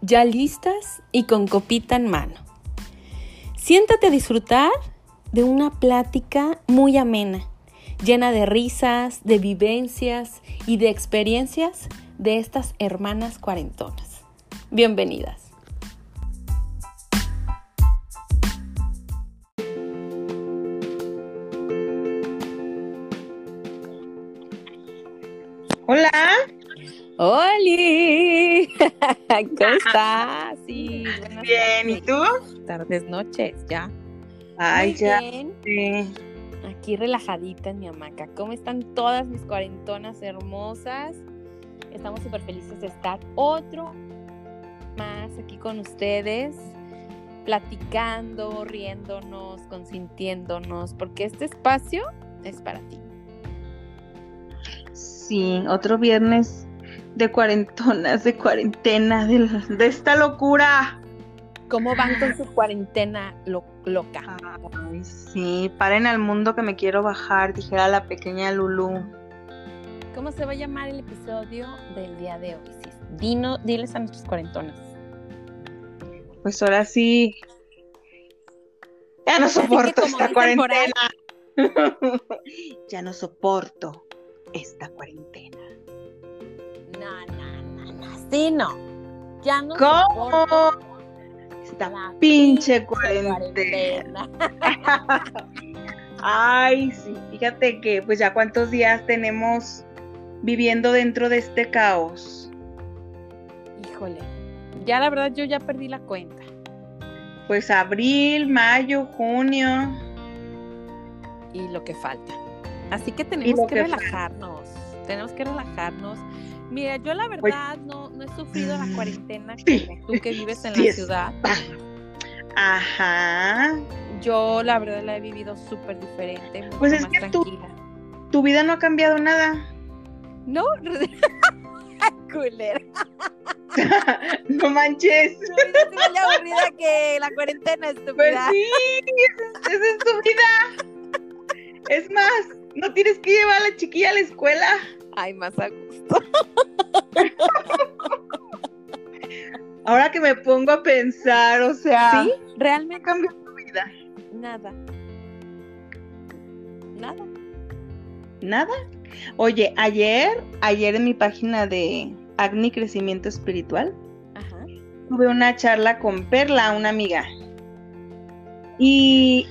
ya listas y con copita en mano. Siéntate a disfrutar de una plática muy amena, llena de risas, de vivencias y de experiencias de estas hermanas cuarentonas. Bienvenidas. ¿Cómo estás? Sí, bien, ¿y tú? Tardes, noches, ya. Ay, Muy ya. bien. Sí. Aquí relajadita en mi hamaca. ¿Cómo están todas mis cuarentonas hermosas? Estamos súper felices de estar otro más aquí con ustedes, platicando, riéndonos, consintiéndonos, porque este espacio es para ti. Sí, otro viernes de cuarentonas, de cuarentena, de, de esta locura. ¿Cómo van con su cuarentena lo- loca? Ay, sí, paren al mundo que me quiero bajar, dijera la pequeña Lulu. ¿Cómo se va a llamar el episodio del día de hoy? Dino, diles a nuestras cuarentonas. Pues ahora sí. Ya no soporto esta cuarentena. ya no soporto esta cuarentena. No, no, no, sí, no. Ya no ¿Cómo? Esta la pinche cuarentena. cuarentena. Ay, sí, fíjate que pues ya cuántos días tenemos viviendo dentro de este caos. Híjole, ya la verdad yo ya perdí la cuenta. Pues abril, mayo, junio. Y lo que falta. Así que tenemos que relajarnos. Tenemos que relajarnos. Mira, yo la verdad no, no he sufrido la cuarentena Sí. como tú que vives en Sí la ciudad. Ajá. Yo la verdad la he vivido súper diferente, mucho Pues es más que tranquila. Tu vida no ha cambiado nada. No, culera. no manches. Vida es de aburrida que la cuarentena, Pues estúpida. sí, esa, esa es tu vida. Es más, no tienes que llevar a la chiquilla a la escuela. Ay, más a gusto. Ahora que me pongo a pensar, o sea, ¿Sí? ¿qué Realmente cambió tu vida? nada. Nada. Nada. Oye, ayer, ayer en mi página de Agni Crecimiento Espiritual, Ajá. tuve una charla con Perla, una amiga. Y,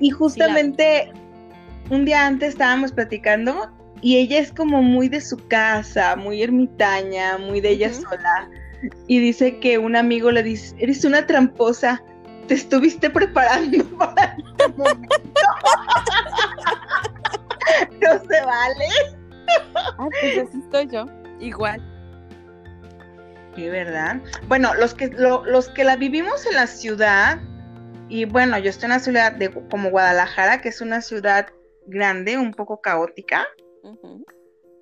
y justamente un día antes estábamos platicando y ella es como muy de su casa, muy ermitaña, muy de ella sola. Y dice que un amigo le dice, eres una tramposa, te estuviste preparando para este momento. no se vale. Ah, pues así estoy yo. Igual. Sí, ¿verdad? Bueno, los que, lo- los que la vivimos en la ciudad, y bueno, yo estoy en una ciudad de, como Guadalajara, que es una ciudad grande, un poco caótica,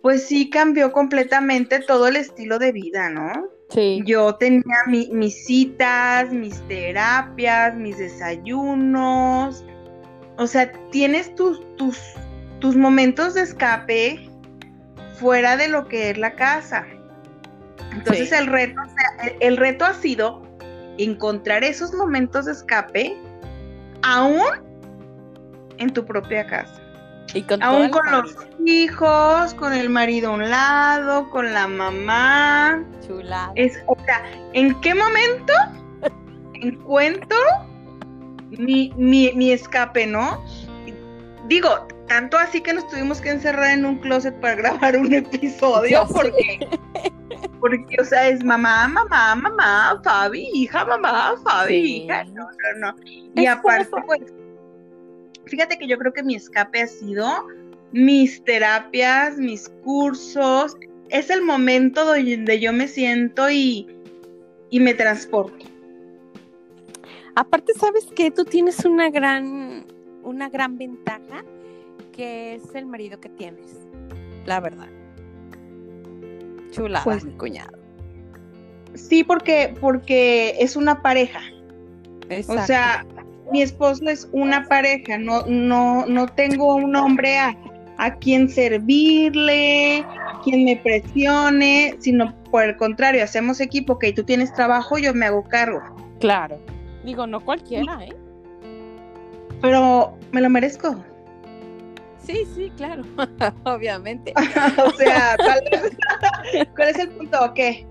Pues sí cambió completamente todo el estilo de vida, ¿no? Sí. Yo tenía mi- mis citas, mis terapias, mis desayunos, o sea, tienes tus, tus, tus momentos de escape fuera de lo que es la casa. Entonces Sí. el reto, el reto ha sido encontrar esos momentos de escape aún en tu propia casa. Y con Aún con los hijos, con el marido a un lado, con la mamá. Chulada. Es, o sea, ¿en qué momento encuentro mi, mi, mi escape, no? Digo, tanto así que nos tuvimos que encerrar en un closet para grabar un episodio, porque, porque, o sea, es mamá, mamá, mamá, Fabi, hija, mamá, Fabi, Sí. hija, no, no, no. Y Es aparte, pues, fíjate que yo creo que mi escape ha sido mis terapias, mis cursos, es el momento donde yo me siento y, y me transporto. Aparte, ¿sabes que Tú tienes una gran, una gran ventaja que es el marido que tienes. La verdad. Chulada, Pues- mi cuñado. Sí, porque, porque es una pareja. Exacto. O sea, mi esposo es una pareja, no, no, no tengo un hombre a, a quien servirle, quien me presione, sino por el contrario, hacemos equipo, que tú tienes trabajo, yo me hago cargo. Claro. Digo, no cualquiera, ¿eh? Pero me lo merezco. Sí, sí, claro, obviamente. o sea, ¿cuál es, ¿cuál es, el punto o qué?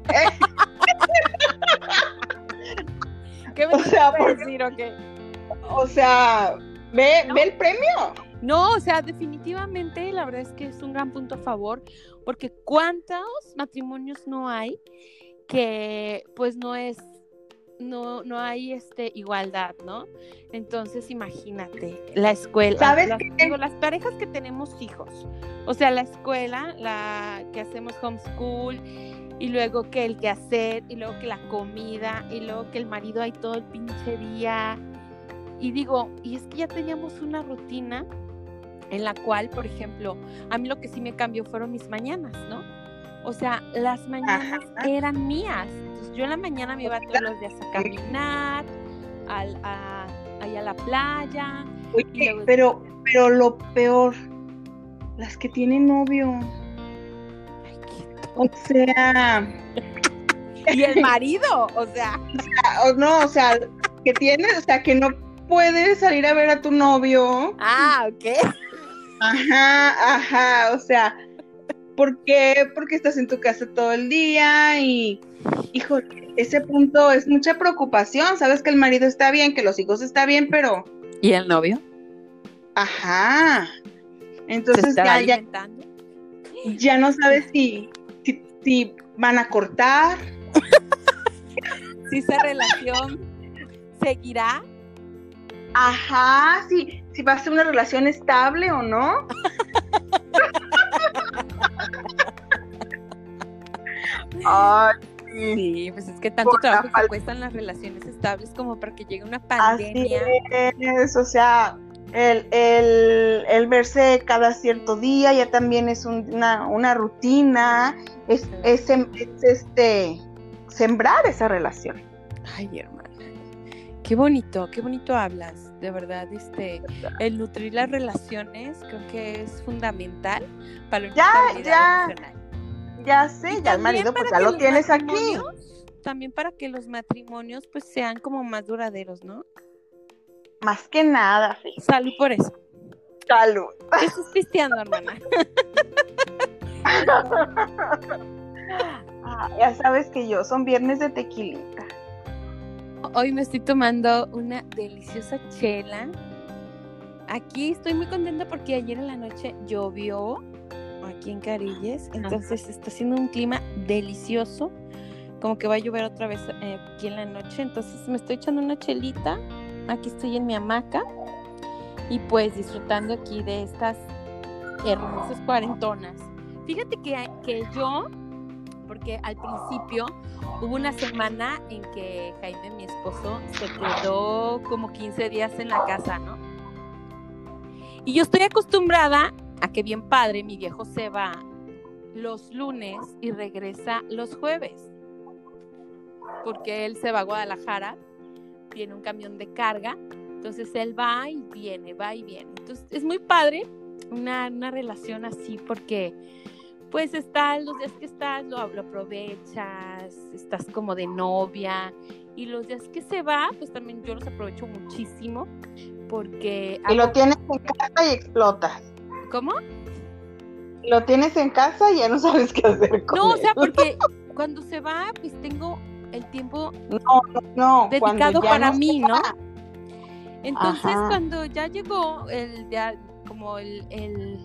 ¿Qué me o sea, por decir o qué? O sea, ¿ve, ¿ve el premio? No, o sea, definitivamente la verdad es que es un gran punto a favor, porque ¿cuántos matrimonios no hay que pues no es no, no hay este igualdad, ¿no? Entonces, imagínate, la escuela, ¿Sabes las, digo, las parejas que tenemos hijos, o sea, la escuela, la que hacemos homeschool, y luego que el quehacer, y luego que la comida, y luego que el marido hay todo el pinche día. Y digo, y es que ya teníamos una rutina en la cual, por ejemplo, a mí lo que sí me cambió fueron mis mañanas, ¿no? O sea, las mañanas eran mías. Entonces, yo en la mañana me iba todos los días a caminar, al, a, ahí a la playa. Oye, pero, pero lo peor, las que tienen novio. Ay, o sea. y el marido, o sea. O, no, o sea, que tienes, o sea, que no puedes salir a ver a tu novio. Ah, ok. Ajá, ajá, o sea, ¿por qué? Porque estás en tu casa todo el día y, hijo, ese punto es mucha preocupación. Sabes que el marido está bien, que los hijos está bien, pero. ¿Y el novio? Ajá. Entonces ya, ya, ya, no sabes si, si, si van a cortar. si esa relación seguirá. Ajá, sí, si va a ser una relación estable o no. Ay, sí. pues es que tanto trabajo que cuestan las relaciones estables como para que llegue una pandemia. Así es, o sea, el, el, el, verse cada cierto día ya también es una, una, rutina, es, es, es, este sembrar esa relación. Ay, hermana, qué bonito, qué bonito hablas de verdad, este, el nutrir las relaciones creo que es fundamental para la ya, ya, ya sé, ya el marido pues ya lo tienes aquí. También para que los matrimonios pues sean como más duraderos, ¿no? Más que nada, Salud por eso. Salud. estás pisteando, hermana? Ah, ya sabes que yo son viernes de tequilita. Hoy me estoy tomando una deliciosa chela. Aquí estoy muy contenta porque ayer en la noche llovió aquí en Carilles, entonces está haciendo un clima delicioso, como que va a llover otra vez eh, aquí en la noche, entonces me estoy echando una chelita, aquí estoy en mi hamaca y pues disfrutando aquí de estas hermosas cuarentonas. Fíjate que, que yo, porque al principio Hubo una semana en que Jaime, mi esposo, se quedó como 15 días en la casa, ¿no? Y yo estoy acostumbrada a que bien padre, mi viejo se va los lunes y regresa los jueves. Porque él se va a Guadalajara, tiene un camión de carga, entonces él va y viene, va y viene. Entonces es muy padre una, una relación así porque pues está, los días que estás lo, aprovechas, estás como de novia y los días que se va, pues también yo los aprovecho muchísimo porque... Y lo tienes en casa y explotas. ¿Cómo? Lo tienes en casa y ya no sabes qué hacer con No, o sea, porque cuando se va, pues tengo el tiempo no, no, dedicado para mí, ¿no? Entonces, cuando ya llegó el, ya, como el, el,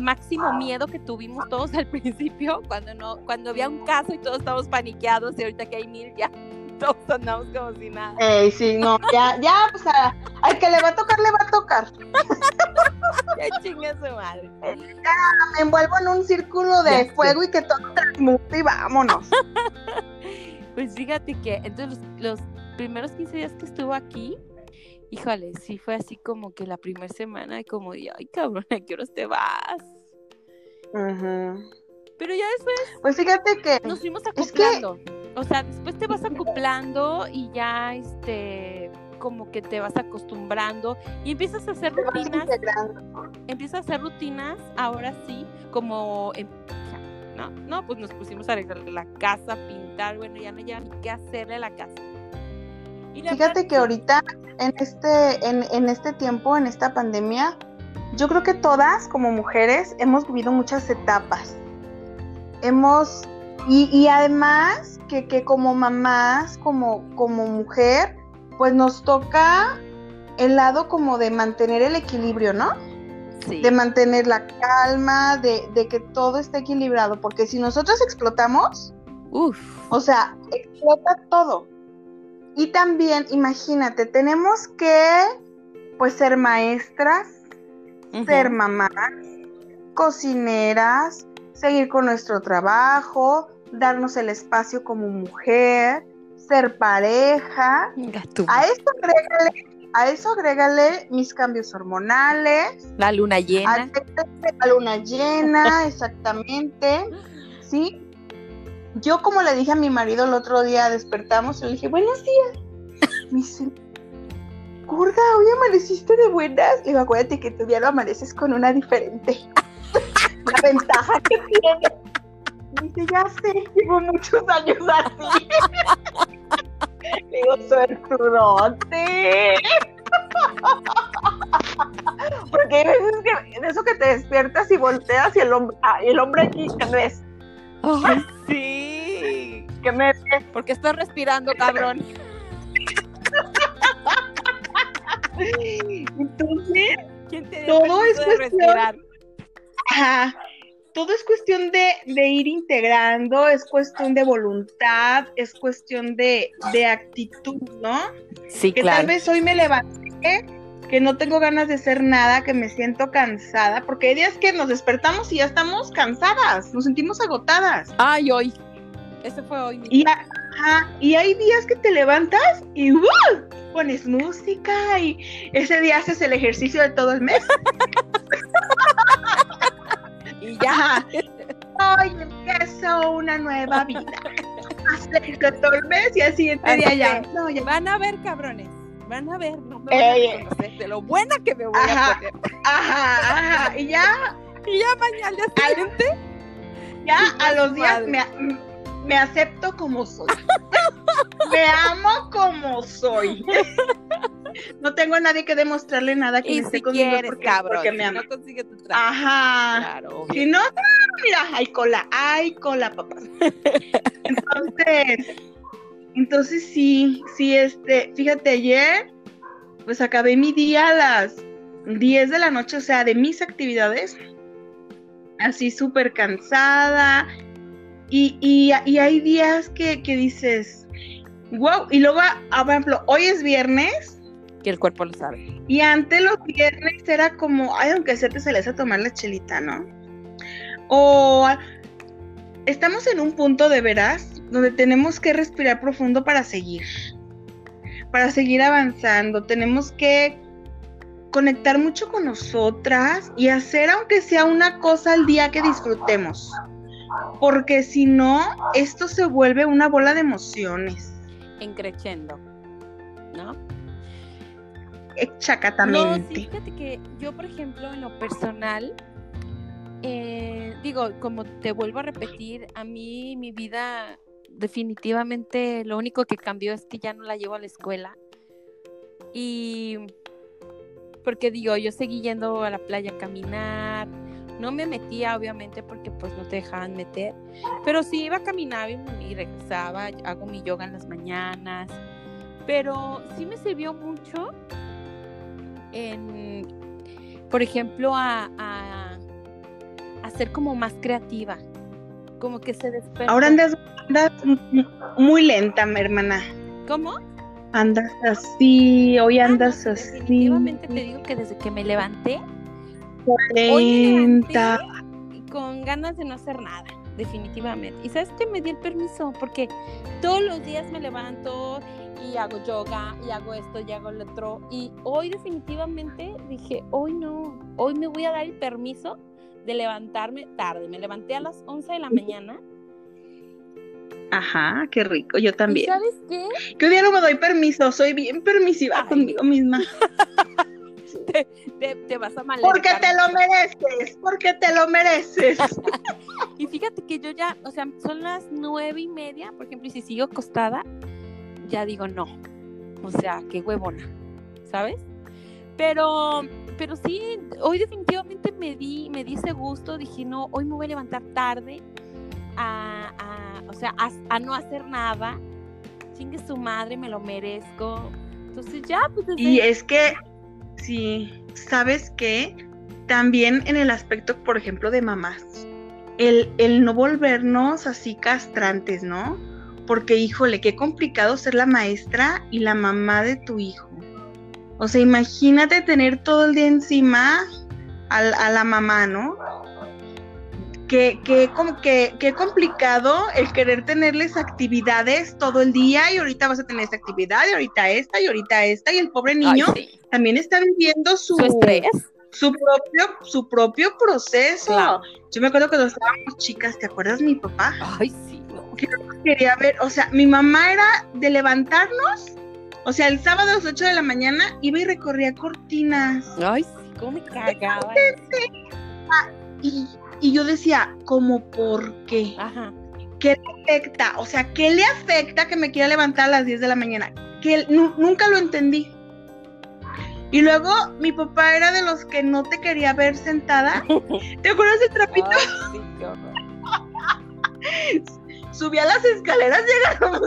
máximo miedo que tuvimos todos al principio, cuando no, cuando había un caso y todos estábamos paniqueados y ahorita que hay mil ya todos andamos como si nada. Ey, sí, no, ya, ya, o sea, al que le va a tocar, le va a tocar. Qué chinga su madre. Ya me envuelvo en un círculo de fuego y que todo transmute y vámonos. Pues fíjate que entonces los, los primeros 15 días que estuvo aquí, híjole, sí fue así como que la primera semana, como de, ay, cabrón, ¿a qué horas te vas? Pero ya después. Pues fíjate que. Nos fuimos acoplando. O sea, después te vas acoplando y ya, este. Como que te vas acostumbrando y empiezas a hacer rutinas. Empiezas a hacer rutinas, ahora sí, como. ¿no? No, pues nos pusimos a arreglar la casa, pintar, bueno, ya no ya ni qué hacerle a la casa. Y la Fíjate que ahorita, en este, en, en este tiempo, en esta pandemia, yo creo que todas como mujeres hemos vivido muchas etapas. Hemos, y, y además que, que, como mamás, como, como mujer, pues nos toca el lado como de mantener el equilibrio, ¿no? Sí. De mantener la calma, de, de, que todo esté equilibrado, porque si nosotros explotamos, Uf. o sea, explota todo. Y también, imagínate, tenemos que, pues, ser maestras, uh -huh. ser mamás, cocineras, seguir con nuestro trabajo, darnos el espacio como mujer, ser pareja. A esto agrégale, a eso agrégale mis cambios hormonales. La luna llena. La luna llena, exactamente. ¿Sí? Yo como le dije a mi marido el otro día, despertamos y le dije, buenos días. Me dice, gorda, hoy amaneciste de buenas. Le digo, acuérdate que tú ya lo amaneces con una diferente. La ventaja que tiene. Me dice, ya sé, llevo muchos años así. Digo, suertudote. Porque hay veces que de eso que te despiertas y volteas y el hombre, ah, el hombre aquí te ves. Ay, sí. Que me. Porque estoy respirando, cabrón. Entonces, ¿Quién te todo es cuestión. respirar? Ajá. Todo es cuestión de, de, ir integrando, es cuestión de voluntad, es cuestión de, de actitud, ¿no? Sí, que claro. tal vez hoy me levanté, que no tengo ganas de hacer nada, que me siento cansada, porque hay días que nos despertamos y ya estamos cansadas, nos sentimos agotadas. Ay, hoy. Ese fue hoy. Y, ajá, y hay días que te levantas y ¡uh! pones música y ese día haces el ejercicio de todo el mes. y ya. Hoy empiezo una nueva vida. Haces todo el mes y al siguiente día ya. No, ya. Van a ver, cabrones. Van a ver, no me van a reconocer de lo buena que me voy ajá, a poner. Ajá, ajá. Y ya. Y ya mañana al siguiente. Ya a los días me, me acepto como soy. me amo como soy. No tengo a nadie que demostrarle nada que y me esté si conmigo quieres, porque, cabrón, porque me si ama. no consigue tu trabajo. Ajá. Claro. Si no, mira, hay cola, hay cola, papá. Entonces, entonces sí, sí, este, fíjate, ayer, pues acabé mi día a las 10 de la noche, o sea, de mis actividades, así súper cansada, y, y, y, hay días que, que dices, wow, y luego, ah, por ejemplo, hoy es viernes. Que el cuerpo lo sabe. Y antes los viernes era como, ay, aunque sea te sales a tomar la chelita, ¿no? O estamos en un punto de veras donde tenemos que respirar profundo para seguir, para seguir avanzando. Tenemos que conectar mucho con nosotras y hacer aunque sea una cosa al día que disfrutemos. Porque si no, esto se vuelve una bola de emociones. Encrechendo, ¿no? Chacatamente. No, sí, fíjate que yo, por ejemplo, en lo personal, eh, digo, como te vuelvo a repetir, a mí mi vida definitivamente lo único que cambió es que ya no la llevo a la escuela. Y porque digo, yo seguí yendo a la playa a caminar, no me metía obviamente porque pues no te dejaban meter, pero sí iba a caminar y, regresaba, hago mi yoga en las mañanas, pero sí me sirvió mucho en, por ejemplo, a, a, a ser como más creativa, como que se despertó. Ahora andas, andas muy lenta, mi hermana. ¿Cómo? Andas así, hoy andas ah, no, así. Definitivamente te digo que desde que me levanté, lenta. Me con ganas de no hacer nada, definitivamente. Y sabes que me di el permiso porque todos los días me levanto y hago yoga y hago esto y hago lo otro. Y hoy definitivamente dije, hoy no, hoy me voy a dar el permiso de levantarme tarde. Me levanté a las 11 de la mañana. Ajá, qué rico, yo también. ¿Y ¿Sabes qué? Que hoy día no me doy permiso, soy bien permisiva Ay. conmigo misma. te, te, te, vas a mal. Porque te lo mereces, porque te lo mereces. Y fíjate que yo ya, o sea, son las nueve y media, por ejemplo, y si sigo acostada, ya digo no. O sea, qué huevona, ¿sabes? Pero, pero sí, hoy definitivamente me di, me di ese gusto, dije, no, hoy me voy a levantar tarde a, a o sea, a, a no hacer nada. Chingue su madre, me lo merezco. Entonces ya, pues desde... Y es que, sí, ¿sabes qué? También en el aspecto, por ejemplo, de mamás, el, el no volvernos así castrantes, ¿no? Porque, híjole, qué complicado ser la maestra y la mamá de tu hijo. O sea, imagínate tener todo el día encima a, a la mamá, ¿no? Qué, qué, como que, qué complicado el querer tenerles actividades todo el día y ahorita vas a tener esta actividad y ahorita esta y ahorita esta y el pobre niño Ay, sí. también está viviendo su, Su propio, su propio proceso. Claro. Yo me acuerdo cuando estábamos chicas, ¿te acuerdas mi papá? Ay, sí, no. Que no quería ver, o sea, mi mamá era de levantarnos, o sea, el sábado a las 8 de la mañana iba y recorría cortinas. Ay, sí, cómo me cagaba. Y, y yo decía, ¿cómo por qué? Ajá. ¿Qué le afecta? O sea, ¿qué le afecta que me quiera levantar a las 10 de la mañana? Que nu- nunca lo entendí. Y luego mi papá era de los que no te quería ver sentada. ¿Te acuerdas del trapito? Ay, sí. Subía las escaleras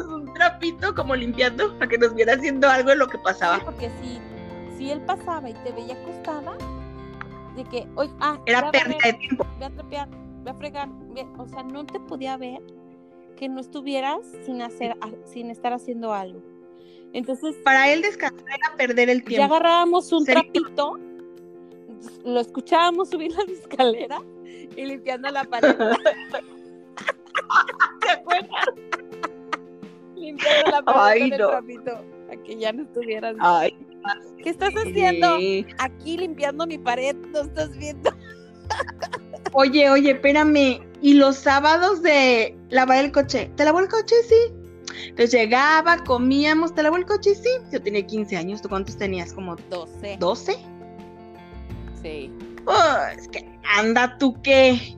un trapito como limpiando para que nos viera haciendo algo de lo que Sí, pasaba. porque si, si él pasaba y te veía acostada, de que, oye, ah, Era a pérdida de tiempo. ve a trapear, ve a fregar, ve- o sea, no te podía ver que no estuvieras sin hacer, a- sin estar haciendo algo. Entonces, Para él descansar era perder el ya tiempo. agarrábamos un Sería- trapito, lo escuchábamos subir las escaleras y limpiando la pared, ¿Te acuerdas? limpiando la pared Ay, con el no. trapito, para que ya no estuvieras. Ay, ¿Qué estás haciendo? sí. Aquí limpiando mi pared, no estás viendo. Oye, oye, espérame. Y los sábados de lavar el coche. ¿Te lavó el coche? Sí. Entonces llegaba, comíamos, ¿te lavó el coche? Sí. Yo tenía 15 años. ¿Tú cuántos tenías? ¿Como 12. 12? Sí. Pues que anda tú que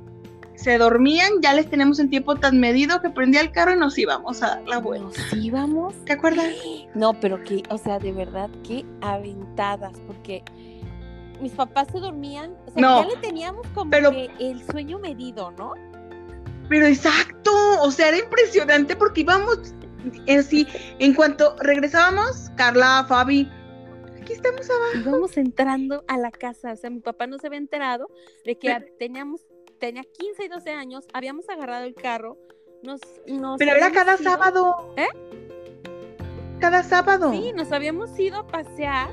se dormían, ya les tenemos un tiempo tan medido que prendía el carro y nos íbamos a dar la vuelta. Nos íbamos. ¿Te acuerdas? No, pero que, o sea, de verdad, qué aventadas, porque mis papás se dormían, o sea, No, ya le teníamos como pero- que el sueño medido, ¿no? Pero exacto, o sea, era impresionante porque íbamos así, en cuanto regresábamos, Carla, Fabi, aquí estamos abajo. Íbamos entrando a la casa, o sea, mi papá no se había enterado de que Pero- teníamos, tenía 15 y 12 años, habíamos agarrado el carro, nos, nos Pero era cada ido- sábado. ¿Eh? Cada sábado. Sí, nos habíamos ido a pasear,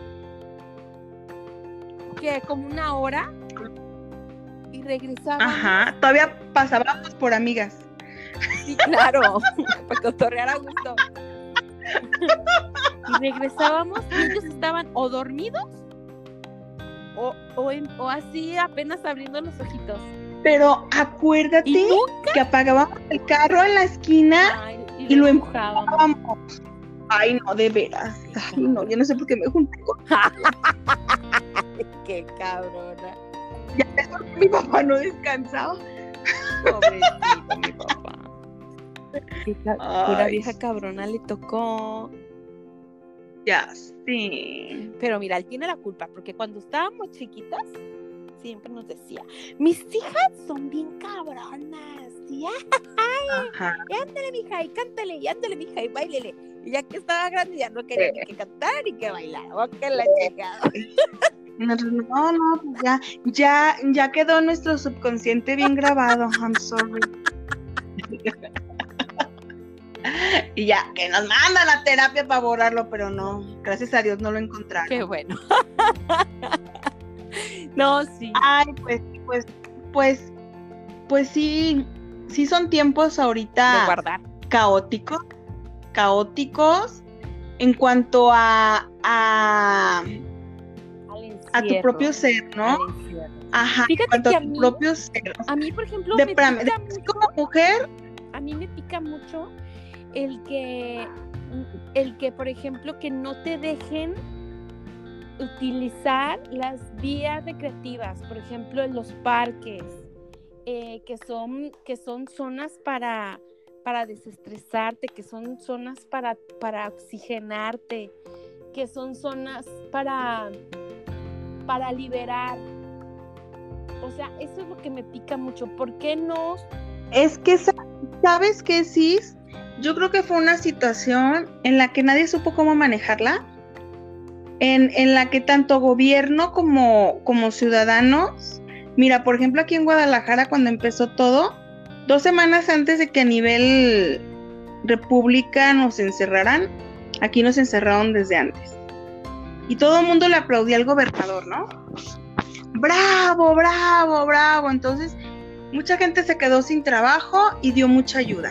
que como una hora, y regresábamos. Ajá, todavía pasábamos por amigas. Sí, claro, para cotorrear a gusto. Y regresábamos y ellos estaban o dormidos o, o, en- o así apenas abriendo los ojitos. Pero acuérdate que apagábamos el carro en la esquina Ay, y lo empujábamos. Ay, no, de veras. Ay, no, yo no sé por qué me junté con Qué cabrona. ya ves por mi papá no descansaba. Pobrecito mi papá. Qué Pura vieja cabrona le tocó. Ya, sí. Pero mira, él tiene la culpa, porque cuando estábamos chiquitas, siempre nos decía, mis hijas son bien cabronas. Y Ajá. y ándale, mija, y cántale, y ándale, mija, y bailele. Y ya que estaba grande, ya no quería ni que cantar ni que bailar. Oh, que la chingada. No, no, pues ya, ya, ya quedó nuestro subconsciente bien grabado. I'm sorry. y ya, que nos mandan a terapia para borrarlo, pero no, gracias a Dios no lo encontraron. Qué bueno. no, sí. Ay, pues, pues, pues, pues sí, sí son tiempos De ahorita guardar. caóticos, caóticos en cuanto a, a, a tu propio ser, ¿no? Ajá, en Fíjate cuanto que a a tu mí- propio ser. A mí, por ejemplo, De, me espérame, pica de- mucho- como mujer, a mí me pica mucho el que, el que, por ejemplo, que no te dejen utilizar las vías recreativas, por ejemplo, en los parques, eh, que, son, que son zonas para, para desestresarte, que son zonas para, para oxigenarte, que son zonas para, para liberar. O sea, eso es lo que me pica mucho. ¿Por qué no? Es que, ¿sabes qué, Cis? Yo creo que fue una situación en la que nadie supo cómo manejarla, en, la que tanto gobierno como, como ciudadanos, mira, por ejemplo, aquí en Guadalajara, cuando empezó todo, dos semanas antes de que a nivel república nos encerraran, aquí nos encerraron desde antes. Y todo el mundo le aplaudía al gobernador, ¿no? Bravo, bravo, bravo. Entonces, mucha gente se quedó sin trabajo y dio mucha ayuda.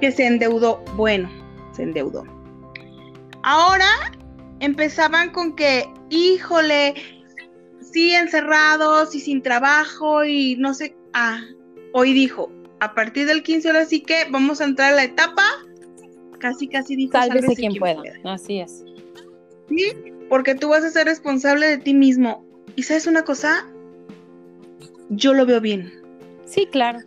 Que se endeudó. Bueno, se endeudó. Ahora empezaban con que, híjole, sí, encerrados y sin trabajo y no sé. Ah, hoy dijo, a partir del 15 ahora sí que vamos a entrar a la etapa. Casi, casi dijo. Sálvese quien, quien pueda. Así es. Sí, porque tú vas a ser responsable de ti mismo. ¿Y sabes una cosa? Yo lo veo bien. Sí, claro.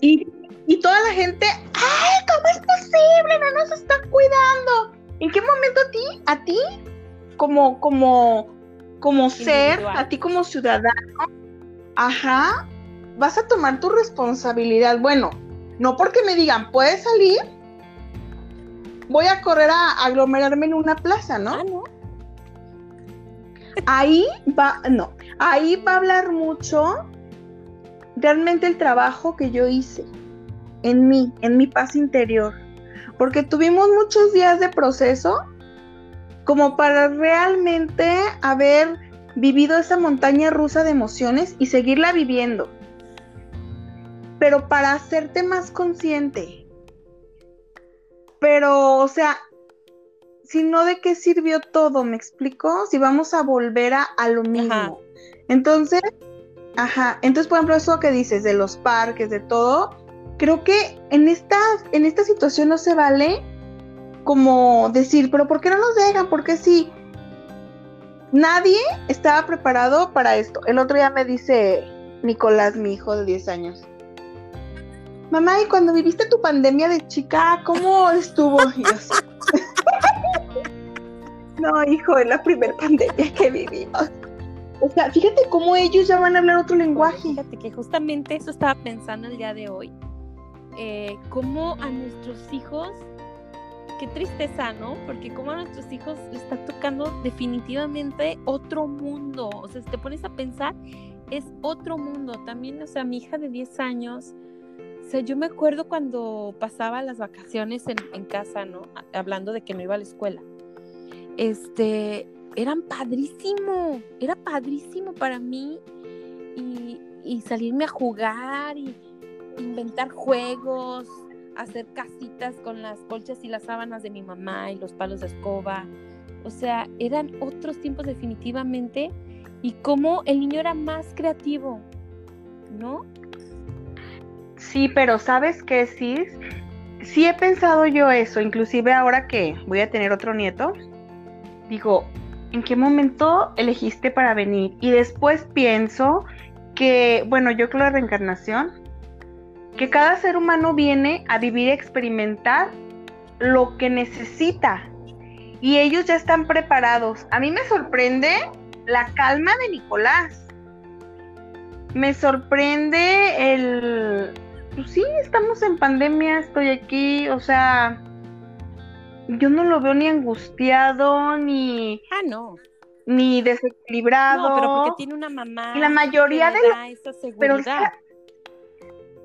Y, y toda la gente, ¡ay, cómo es posible! No nos están cuidando. ¿En qué momento a ti, a ti, como, como, como ser, a ti como ciudadano, ajá, vas a tomar tu responsabilidad? Bueno, no porque me digan, puedes salir, voy a correr a aglomerarme en una plaza, ¿no? Ah, no. Ahí va, no, ahí va a hablar mucho realmente el trabajo que yo hice en mí, en mi paz interior. Porque tuvimos muchos días de proceso como para realmente haber vivido esa montaña rusa de emociones y seguirla viviendo. Pero para hacerte más consciente. Pero, o sea, si no, ¿de qué sirvió todo? ¿Me explico? Si vamos a volver a, lo mismo. Entonces, ajá, entonces, por ejemplo, eso que dices de los parques, de todo, creo que en esta, en esta situación no se vale como decir, pero ¿por qué no nos dejan? Porque si nadie estaba preparado para esto. El otro día me dice Nicolás, mi hijo de 10 años. Mamá, y cuando viviste tu pandemia de chica, ¿cómo estuvo? No, hijo, es la primera pandemia que vivimos. O sea, fíjate cómo ellos ya van a hablar otro lenguaje. Fíjate que justamente eso estaba pensando el día de hoy. Eh, cómo a nuestros hijos, qué tristeza, ¿no? Porque cómo a nuestros hijos les está tocando definitivamente otro mundo. O sea, si te pones a pensar, es otro mundo. También, o sea, mi hija de 10 años, o sea, yo me acuerdo cuando pasaba las vacaciones en casa, ¿no? Hablando de que no iba a la escuela este, eran padrísimo, era padrísimo para mí y, salirme a jugar y inventar juegos, hacer casitas con las colchas y las sábanas de mi mamá y los palos de escoba. O sea, eran otros tiempos definitivamente y cómo el niño era más creativo, ¿no? Sí, pero ¿sabes qué, sí? Sí he pensado yo eso, inclusive ahora que voy a tener otro nieto, digo, ¿en qué momento elegiste para venir? Y después pienso que, bueno, yo creo la reencarnación, que cada ser humano viene a vivir y experimentar lo que necesita. Y ellos ya están preparados. A mí me sorprende la calma de Nicolás. Me sorprende el... Pues sí, estamos en pandemia, estoy aquí, o sea, yo no lo veo ni angustiado, ni... Ah, no. Ni desequilibrado. No, pero porque tiene una mamá. Y la mayoría de... pero,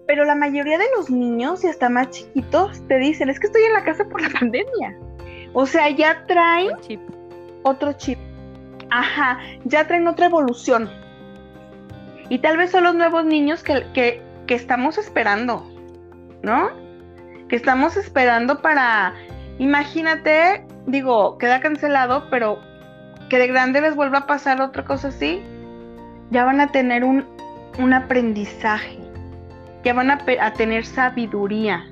pero la mayoría de los niños y hasta más chiquitos te dicen, es que estoy en la casa por la pandemia. O sea, ya traen chip. otro chip. Ajá, ya traen otra evolución. Y tal vez son los nuevos niños que, que, que estamos esperando, ¿no? Que estamos esperando para Imagínate, digo, queda cancelado, pero que de grande les vuelva a pasar otra cosa así, ya van a tener un, un aprendizaje, ya van a, a, tener sabiduría.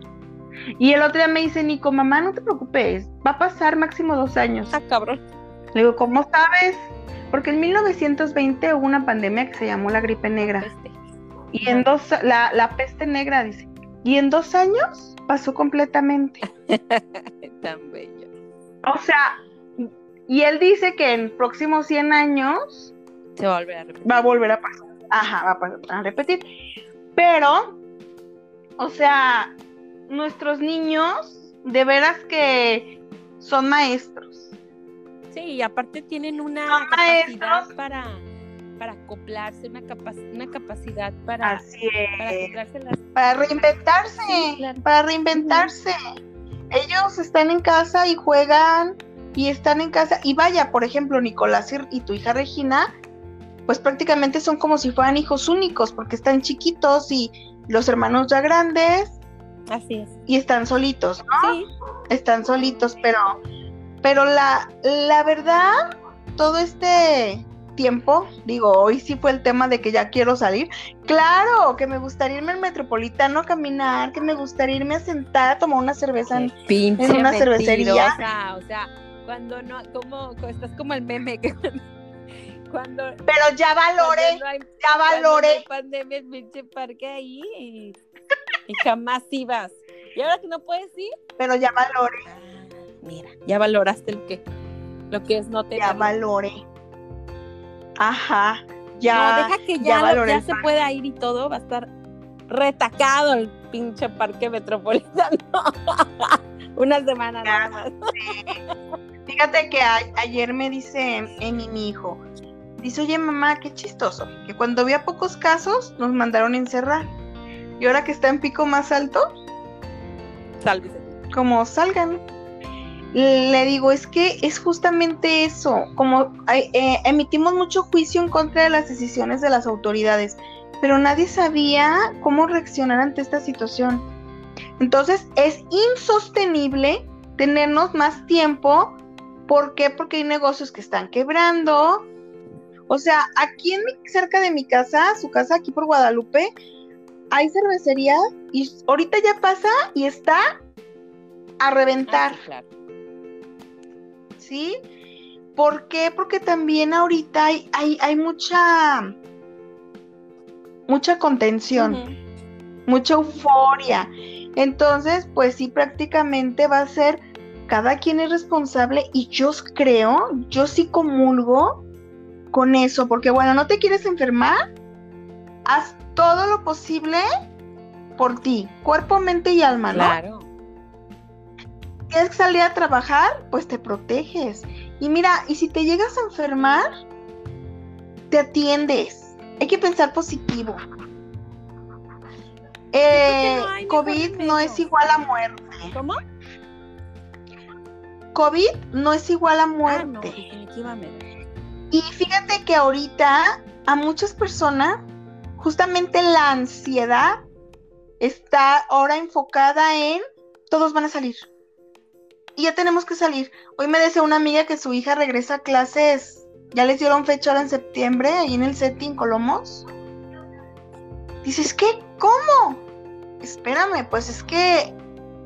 Y el otro día me dice, Nico, mamá, no te preocupes, va a pasar máximo dos años. Ah, cabrón. Le digo, ¿cómo sabes? Porque en 1920 hubo una pandemia que se llamó la gripe negra. Y en dos, la, la peste negra dice, y en dos años pasó completamente. Tan bello. O sea, y él dice que en próximos 100 años Se va a volver a repetir. va a volver a pasar. Ajá, va a, pasar, a repetir. Pero, o sea, nuestros niños, de veras que son maestros. Sí, y aparte tienen una Son capacidad maestros. para, para acoplarse, una, capac- una capacidad para, Así para es. las Para reinventarse, Sí, claro. para reinventarse. Ellos están en casa y juegan y están en casa. Y vaya, por ejemplo, Nicolás y tu hija Regina, pues prácticamente son como si fueran hijos únicos, porque están chiquitos y los hermanos ya grandes Así es. y están solitos, ¿no? Sí, Están solitos, pero, pero la, la verdad, todo este tiempo, digo, hoy sí fue el tema de que ya quiero salir. Claro, que me gustaría irme al metropolitano a caminar, que me gustaría irme a sentar a tomar una cerveza. en- en una cervecería. mentirosa, O sea, cuando no, como, como- estás como el meme que cuando, Pero ya valoré, no hay, ya no pandemia, el pinche parque ahí y, y jamás ibas. Y ahora que no puedes ir, Pero ya valoré, ah, mira, ya valoraste lo que, lo que es no ya tener. valoré. Ajá, ya. no, deja que ya ya, lo- ya el se pueda ir y todo, va a estar retacado el pinche parque metropolitano. Una semana nada más. Fíjate que a- ayer me dice Emi, mi hijo, dice, oye mamá, qué chistoso, que cuando había pocos casos nos mandaron a encerrar. Y ahora que está en pico más alto, Sálvese. como salgan. Le digo, es que es justamente eso, como eh, emitimos mucho juicio en contra de las decisiones de las autoridades, pero nadie sabía cómo reaccionar ante esta situación. Entonces es insostenible tenernos más tiempo. ¿Por qué? Porque hay negocios que están quebrando. O sea, aquí en mi- cerca de mi casa, su casa aquí por Guadalupe, hay cervecería y ahorita ya pasa y está a reventar. Ah, sí, claro. ¿sí? ¿Por qué? Porque también ahorita hay, hay, hay mucha, mucha contención, mucha euforia. Entonces, pues sí, prácticamente va a ser, cada quien es responsable y yo creo, yo sí comulgo con eso, porque bueno, no te quieres enfermar, haz todo lo posible por ti, cuerpo, mente y alma, ¿no? Claro. tienes que salir a trabajar, pues te proteges. Y mira, y si te llegas a enfermar, te atiendes. Hay que pensar positivo. Eh, no hay mejor COVID no es igual a muerte. ¿Cómo? COVID no es igual a Ah, no, muerte. definitivamente. Y fíjate que ahorita a muchas personas, justamente la ansiedad está ahora enfocada en todos van a salir. Y ya tenemos que salir. Hoy me decía una amiga que su hija regresa a clases, ya les dieron fecha ahora en septiembre, ahí en el setting Colomos. Dices, ¿qué? ¿Cómo? Espérame, pues es que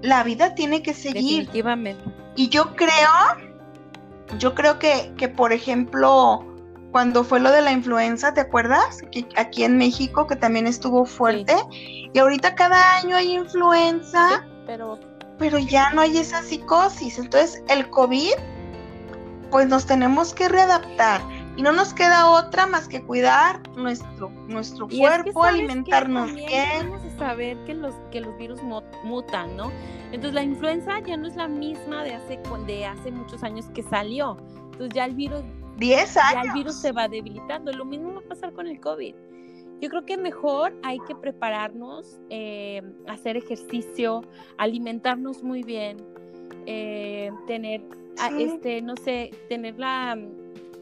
la vida tiene que seguir. Definitivamente. Y yo creo, yo creo que, que, por ejemplo, cuando fue lo de la influenza, ¿te acuerdas? Que aquí en México, que también estuvo fuerte. Y ahorita cada año hay influenza, Sí, pero pero ya no hay esa psicosis. Entonces, el COVID, pues nos tenemos que readaptar. Y no nos queda otra más que cuidar nuestro, nuestro Y es que, cuerpo, alimentarnos bien. Debemos de saber que los, que los virus mutan, ¿no? Entonces la influenza ya no es la misma de hace, de hace muchos años que salió. Entonces ya el virus, 10 ya años. el virus se va debilitando. Lo mismo va a pasar con el COVID. Yo creo que mejor hay que prepararnos, eh, hacer ejercicio, alimentarnos muy bien, eh, tener, a- Sí. este, no sé, tener la,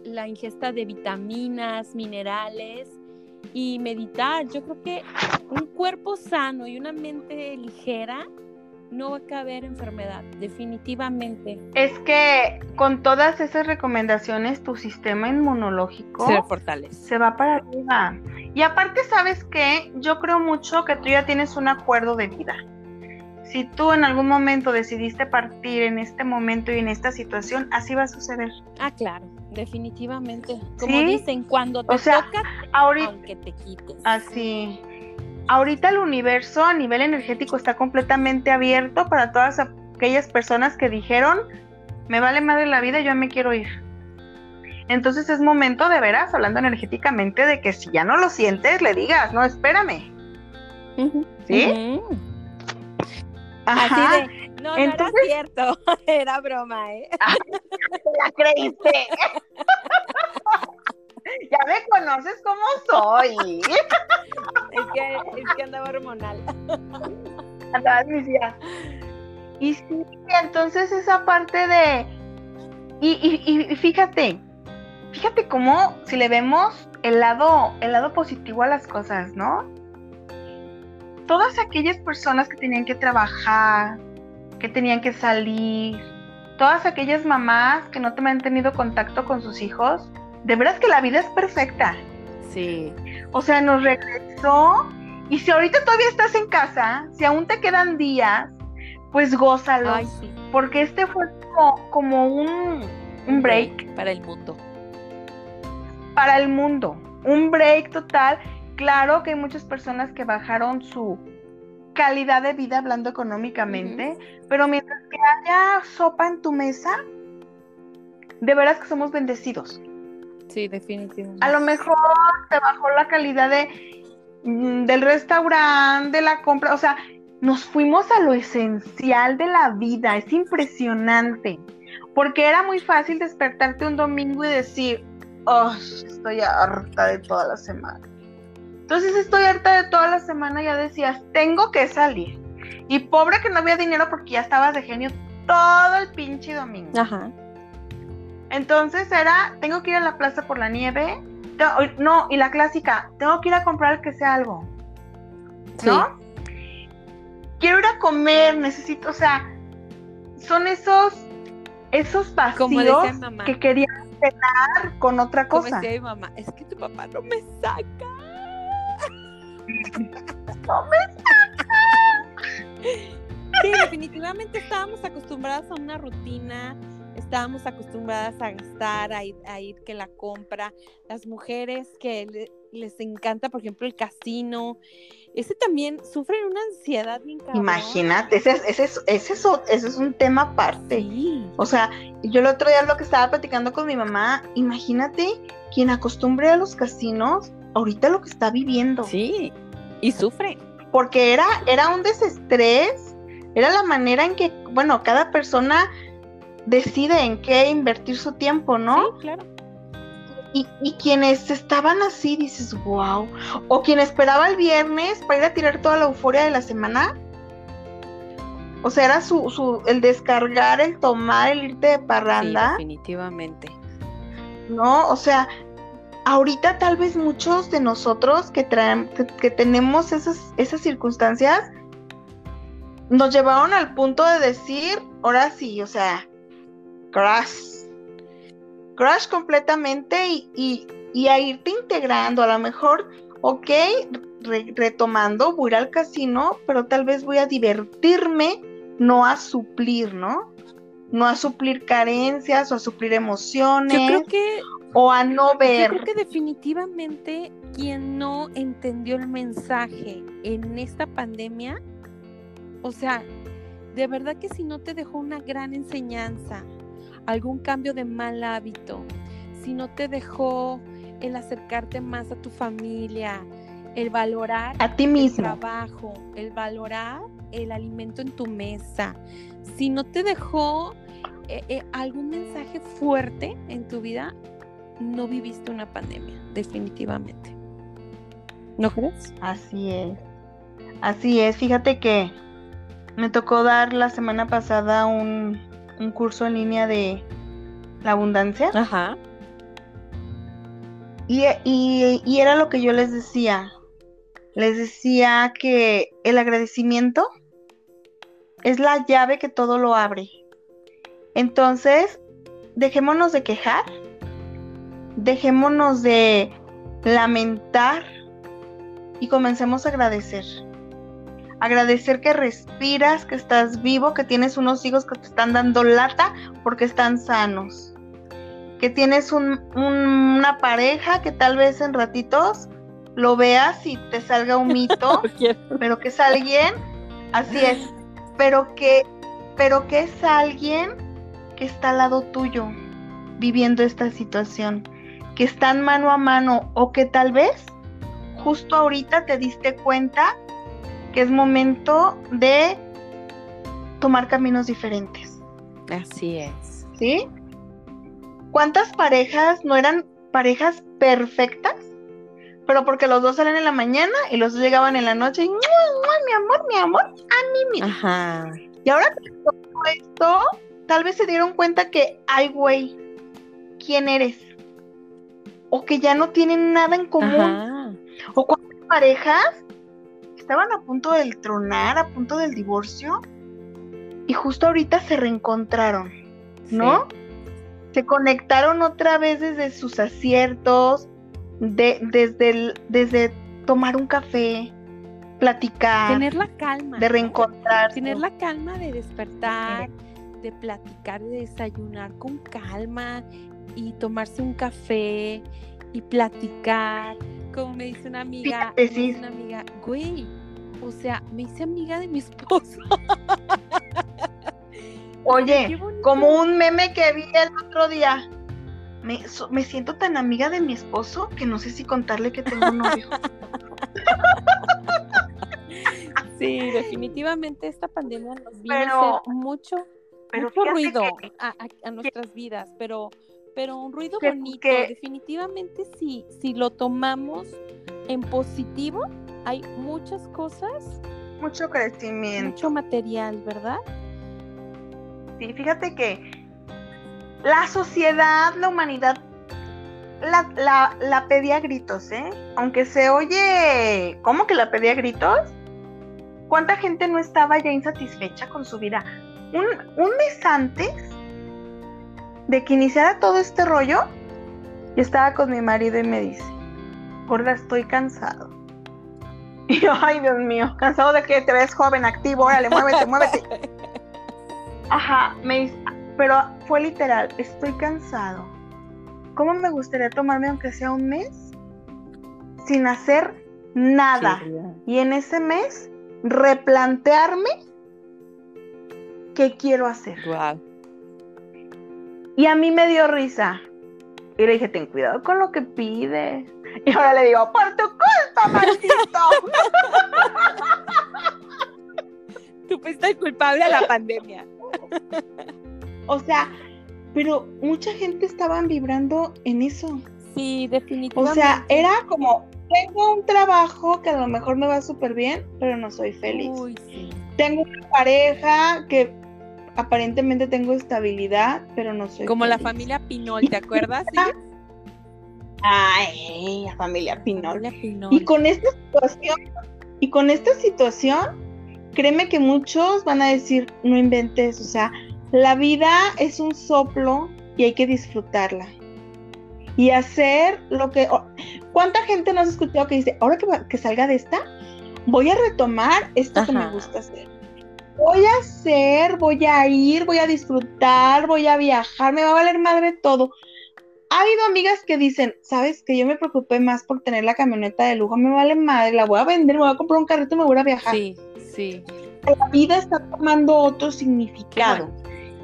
la ingesta de vitaminas, minerales y meditar. Yo creo que un cuerpo sano y una mente ligera no va a caber enfermedad, definitivamente. Es que con todas esas recomendaciones, tu sistema inmunológico Se fortalece. se va para arriba. Y aparte, ¿sabes qué? Yo creo mucho que tú ya tienes un acuerdo de vida. Si tú en algún momento decidiste partir en este momento y en esta situación, así va a suceder. Ah, claro, definitivamente. Como ¿Sí? dicen, cuando te O sea, toca, Ahorita, aunque te quites. así. ahorita el universo a nivel energético está completamente abierto para todas aquellas personas que dijeron, me vale madre la vida, yo me quiero ir. Entonces es momento de veras, hablando energéticamente, de que si ya no lo sientes, le digas, no, espérame. ¿Sí? Ajá. Así de, no, no era cierto, era broma, ¿eh? la creíste. ya me conoces como soy. es, que, es que andaba hormonal. Andaba días. Y sí, entonces esa parte de. Y, y, y, fíjate, fíjate cómo si le vemos el lado, el lado positivo a las cosas, ¿no? Todas aquellas personas que tenían que trabajar, que tenían que salir, todas aquellas mamás que no te han tenido contacto con sus hijos, de verdad que la vida es perfecta. Sí. O sea, nos regresó. Y si ahorita todavía estás en casa, si aún te quedan días, pues gózalo. Porque este fue como, como un, un break. Para el mundo. Para el mundo. Un break total. Claro que hay muchas personas que bajaron su calidad de vida hablando económicamente, pero mientras que haya sopa en tu mesa, de veras que somos bendecidos. Sí, definitivamente. A lo mejor te bajó la calidad de mm, del restaurante, de la compra, o sea, nos fuimos a lo esencial de la vida, es impresionante, porque era muy fácil despertarte un domingo y decir, oh, estoy harta de toda la semana. Entonces estoy harta de toda la semana, ya decías, tengo que salir. Y pobre que no había dinero porque ya estabas de genio todo el pinche domingo. Ajá. Entonces era, tengo que ir a la plaza por la nieve. No, y la clásica, tengo que ir a comprar que sea algo. ¿No? Quiero ir a comer, necesito, o sea, son esos, esos vacíos que quería cenar con otra cosa. Como decía mi mamá, es que tu papá no me saca. No me saca. Sí, definitivamente estábamos acostumbrados a una rutina estábamos acostumbradas a gastar, a ir, que la compra, las mujeres que les encanta, por ejemplo, el casino, ese también sufren una ansiedad bien Imagínate, ese, ese, ese, ese, es un tema aparte. O sea, yo el otro día lo que estaba platicando con mi mamá, imagínate quien acostumbre a los casinos, ahorita lo que está viviendo. Sí, y sufre. Porque era, era un desestrés, era la manera en que, bueno, cada persona decide en qué invertir su tiempo, ¿no? Sí, claro. Y, y, quienes estaban así, dices, wow. O quien esperaba el viernes para ir a tirar toda la euforia de la semana. O sea, era su, su, el descargar, el tomar, el irte de parranda. Sí, definitivamente. No, o sea, ahorita tal vez muchos de nosotros que traen, que, tenemos esas, esas circunstancias, nos llevaron al punto de decir, ahora sí, o sea, crash. Crash completamente y, a irte integrando. A lo mejor, ok, retomando, voy a ir al casino, pero tal vez voy a divertirme, no a suplir, ¿no? No a suplir carencias o a suplir emociones. Yo creo que. O a no ver. Yo creo que definitivamente quien no entendió el mensaje en esta pandemia, o sea, de verdad que si no te dejó una gran enseñanza, algún cambio de mal hábito, si no te dejó el acercarte más a tu familia, el valorar a ti mismo. el trabajo, el valorar el alimento en tu mesa, si no te dejó eh, eh, algún mensaje fuerte en tu vida, no viviste una pandemia, definitivamente. ¿No crees? Así es. Así es. Fíjate que me tocó dar la semana pasada un, un curso en línea de la abundancia. Ajá. Y, y, era lo que yo les decía. Les decía que el agradecimiento es la llave que todo lo abre. Entonces, dejémonos de quejar, dejémonos de lamentar y comencemos a agradecer. Agradecer que respiras, que estás vivo, que tienes unos hijos que te están dando lata porque están sanos, que tienes una pareja que tal vez en ratitos lo veas y te salga un mito, pero que es alguien, así es, pero que, pero que es alguien que está al lado tuyo viviendo esta situación, que están mano a mano o que tal vez justo ahorita te diste cuenta que es momento de tomar caminos diferentes. Así es. ¿Sí? ¿Cuántas parejas no eran parejas perfectas? Pero porque los dos salen en la mañana y los dos llegaban en la noche y mi amor, mi amor, a mí mismo. Ajá. Y ahora que todo esto, tal vez se dieron cuenta que, ay, güey, ¿quién eres? O que ya no tienen nada en común. O cuántas parejas estaban a punto del tronar, a punto del divorcio, y justo ahorita se reencontraron, ¿no? Se conectaron otra vez desde sus aciertos, de, desde, desde tomar un café, platicar. Tener la calma. De reencontrar. Tener la calma de despertar, de platicar, de desayunar con calma y tomarse un café y platicar. Como me dice una amiga, me dice una amiga, güey, o sea, me hice amiga de mi esposo. Oye, como un meme que vi el otro día. Me, me, siento tan amiga de mi esposo que no sé si contarle que tengo un novio. Sí, definitivamente esta pandemia nos vino a hacer mucho, mucho ruido a, nuestras vidas, pero, pero un ruido bonito. definitivamente sí, si lo tomamos en positivo, hay muchas cosas. Mucho crecimiento. Mucho material, ¿verdad? Sí, fíjate que la sociedad, la humanidad, la, la, pedía gritos, ¿eh? Aunque se oye, ¿cómo que la pedía gritos? ¿Cuánta gente no estaba ya insatisfecha con su vida? Un, un mes antes de que iniciara todo este rollo, yo estaba con mi marido y me dice, gorda, estoy cansado. Y yo, ay, Dios mío, cansado de que te ves joven, activo, órale, muévete, muévete. Ajá, me pero fue literal, estoy cansado. ¿Cómo me gustaría tomarme aunque sea un mes sin hacer nada? y en ese mes replantearme qué quiero hacer. Y a mí me dio risa. Y le dije, ten cuidado con lo que pides. Y ahora le digo, por tu culpa, maldito. Tú fuiste el culpable de la pandemia. o sea, pero mucha gente estaba vibrando en eso. Sí, definitivamente. O sea, era como, tengo un trabajo que a lo mejor me va súper bien, pero no soy feliz. Tengo una pareja que aparentemente tengo estabilidad, pero no soy Como la familia Pinol, ¿te acuerdas? Ay, la familia Pinol. Y con esta situación, y con esta situación, créeme que muchos van a decir, no inventes, o sea, la vida es un soplo y hay que disfrutarla. Y hacer lo que... ¿Cuánta gente nos ha escuchado que dice, ahora que, salga de esta, voy a retomar esto que me gusta hacer? Voy a hacer, voy a ir, voy a disfrutar, voy a viajar, me va a valer madre todo ha habido amigas que dicen, sabes que yo me preocupé más por tener la camioneta de lujo, me vale madre, la voy a vender, me voy a comprar un carrito y me voy a viajar. Sí, sí. La vida está tomando otro significado.